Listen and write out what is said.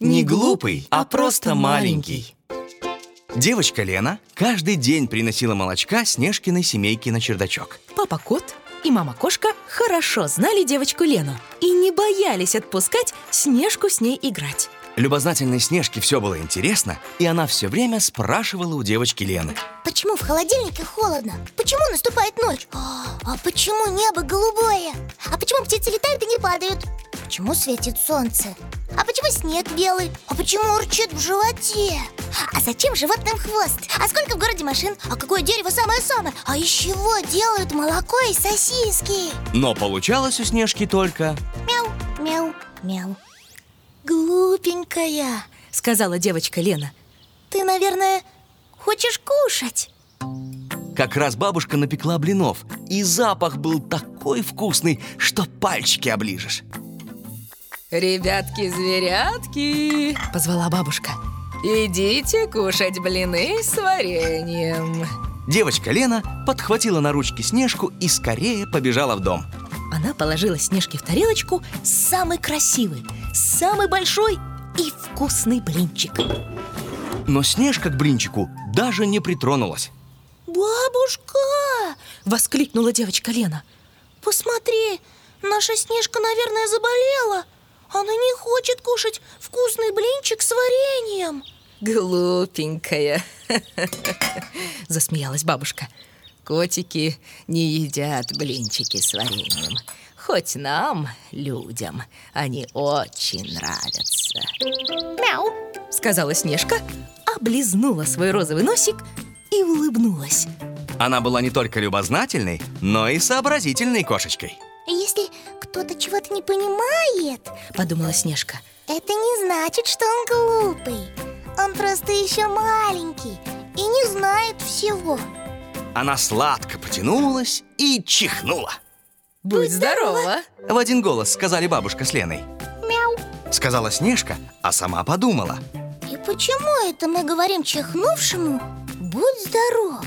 Не глупый, а просто маленький. Девочка Лена каждый день приносила молочка Снежкиной семейке на чердачок. Папа кот и мама кошка хорошо знали девочку Лену и не боялись отпускать Снежку с ней играть. Любознательной Снежке все было интересно, и она все время спрашивала у девочки Лены. Почему в холодильнике холодно? Почему наступает ночь? А, а почему небо голубое? А почему птицы летают и не падают? Почему светит солнце? А почему снег белый? А почему урчит в животе? А зачем животным хвост? А сколько в городе машин? А какое дерево самое-самое? А из чего делают молоко и сосиски? Но получалось у Снежки только... Мяу, мяу, мяу Глупенькая, сказала девочка Лена Ты, наверное, хочешь кушать? Как раз бабушка напекла блинов, и запах был такой вкусный, что пальчики оближешь. «Ребятки-зверятки!» — позвала бабушка. «Идите кушать блины с вареньем!» Девочка Лена подхватила на ручки Снежку и скорее побежала в дом. Она положила Снежке в тарелочку самый красивый, самый большой и вкусный блинчик. Но Снежка к блинчику даже не притронулась. «Бабушка!» — воскликнула девочка Лена. «Посмотри, наша Снежка, наверное, заболела!» Она не хочет кушать вкусный блинчик с вареньем. Глупенькая. Засмеялась бабушка. Котики не едят блинчики с вареньем. Хоть нам, людям, они очень нравятся. Мяу Сказала Снежка, облизнула свой розовый носик и улыбнулась. Она была не только любознательной, но и сообразительной кошечкой кто-то чего-то не понимает. Подумала Снежка. Это не значит, что он глупый. Он просто еще маленький и не знает всего. Она сладко потянулась и чихнула. Будь здорова! В один голос сказали бабушка с Леной. Мяу. Сказала Снежка, а сама подумала. И почему это мы говорим чихнувшему «Будь здоров»?